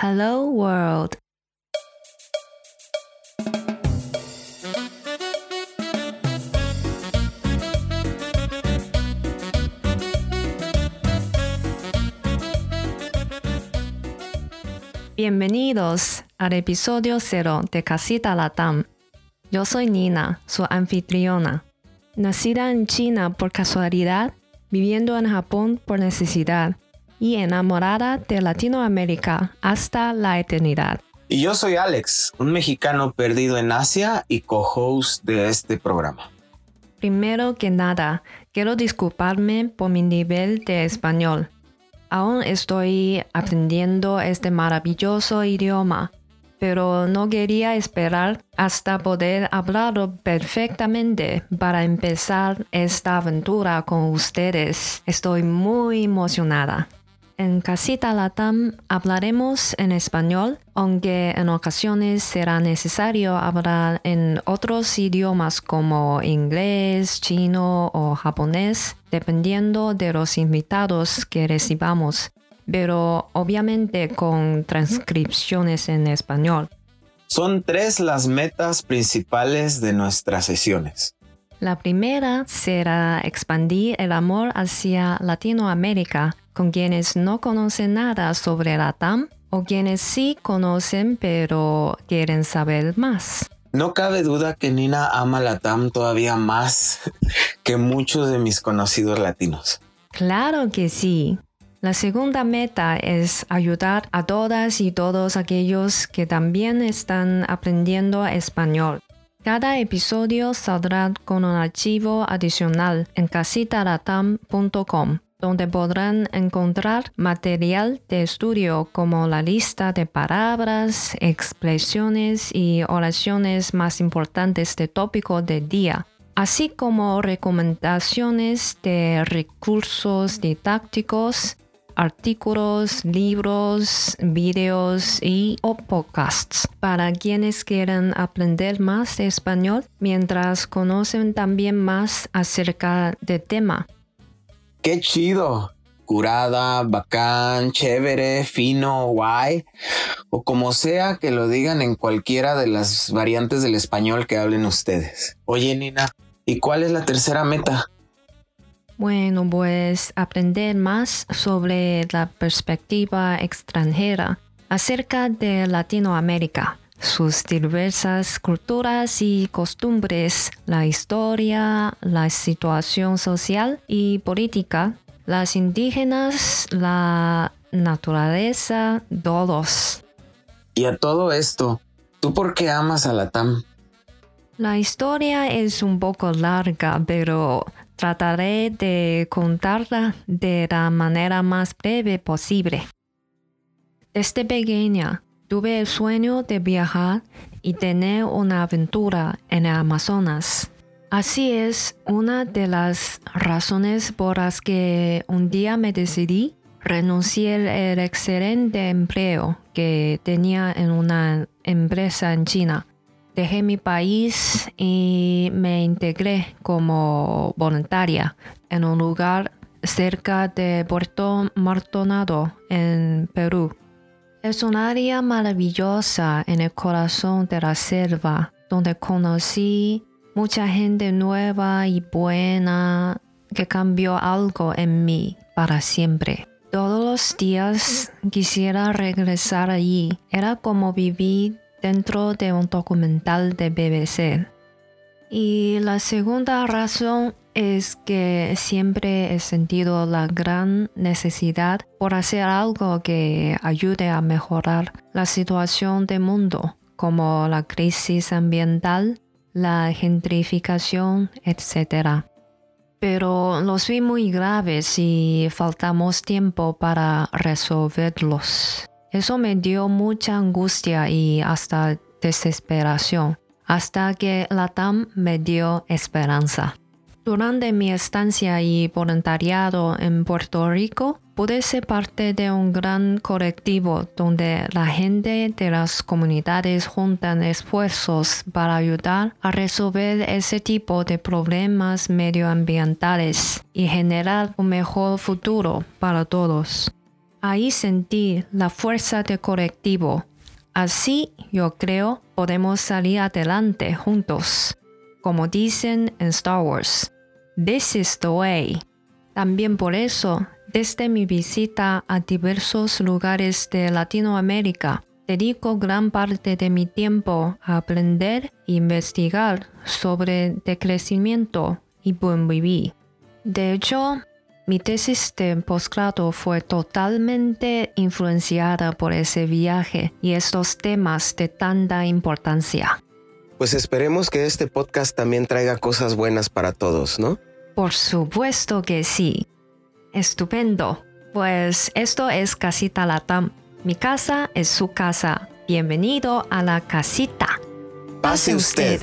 Hello World. Bienvenidos al episodio cero de Casita Latam. Yo soy Nina, su anfitriona. Nacida en China por casualidad, viviendo en Japón por necesidad y enamorada de Latinoamérica hasta la eternidad. Y yo soy Alex, un mexicano perdido en Asia y co-host de este programa. Primero que nada, quiero disculparme por mi nivel de español. Aún estoy aprendiendo este maravilloso idioma, pero no quería esperar hasta poder hablarlo perfectamente para empezar esta aventura con ustedes. Estoy muy emocionada. En Casita Latam hablaremos en español, aunque en ocasiones será necesario hablar en otros idiomas como inglés, chino o japonés, dependiendo de los invitados que recibamos, pero obviamente con transcripciones en español. Son tres las metas principales de nuestras sesiones. La primera será expandir el amor hacia Latinoamérica con quienes no conocen nada sobre la TAM o quienes sí conocen pero quieren saber más. No cabe duda que Nina ama la TAM todavía más que muchos de mis conocidos latinos. Claro que sí. La segunda meta es ayudar a todas y todos aquellos que también están aprendiendo español. Cada episodio saldrá con un archivo adicional en casitaratam.com donde podrán encontrar material de estudio como la lista de palabras, expresiones y oraciones más importantes de tópico del día, así como recomendaciones de recursos didácticos, artículos, libros, videos y o podcasts para quienes quieran aprender más español mientras conocen también más acerca del tema. ¡Qué chido! Curada, bacán, chévere, fino, guay, o como sea que lo digan en cualquiera de las variantes del español que hablen ustedes. Oye, Nina, ¿y cuál es la tercera meta? Bueno, pues aprender más sobre la perspectiva extranjera acerca de Latinoamérica sus diversas culturas y costumbres, la historia, la situación social y política, las indígenas, la naturaleza, todos. Y a todo esto, ¿tú por qué amas a la TAM? La historia es un poco larga, pero trataré de contarla de la manera más breve posible. Desde pequeña, Tuve el sueño de viajar y tener una aventura en el Amazonas. Así es una de las razones por las que un día me decidí renunciar al excelente empleo que tenía en una empresa en China. Dejé mi país y me integré como voluntaria en un lugar cerca de Puerto Martonado en Perú. Es un área maravillosa en el corazón de la selva, donde conocí mucha gente nueva y buena que cambió algo en mí para siempre. Todos los días quisiera regresar allí. Era como vivir dentro de un documental de BBC. Y la segunda razón es que siempre he sentido la gran necesidad por hacer algo que ayude a mejorar la situación del mundo, como la crisis ambiental, la gentrificación, etc. Pero los vi muy graves y faltamos tiempo para resolverlos. Eso me dio mucha angustia y hasta desesperación, hasta que la TAM me dio esperanza. Durante mi estancia y voluntariado en Puerto Rico, pude ser parte de un gran colectivo donde la gente de las comunidades juntan esfuerzos para ayudar a resolver ese tipo de problemas medioambientales y generar un mejor futuro para todos. Ahí sentí la fuerza de colectivo. Así, yo creo, podemos salir adelante juntos. Como dicen en Star Wars, This is the way. También por eso, desde mi visita a diversos lugares de Latinoamérica, dedico gran parte de mi tiempo a aprender e investigar sobre decrecimiento y buen vivir. De hecho, mi tesis de posgrado fue totalmente influenciada por ese viaje y estos temas de tanta importancia. Pues esperemos que este podcast también traiga cosas buenas para todos, ¿no? Por supuesto que sí. Estupendo. Pues esto es Casita Latam. Mi casa es su casa. Bienvenido a la casita. Pase usted.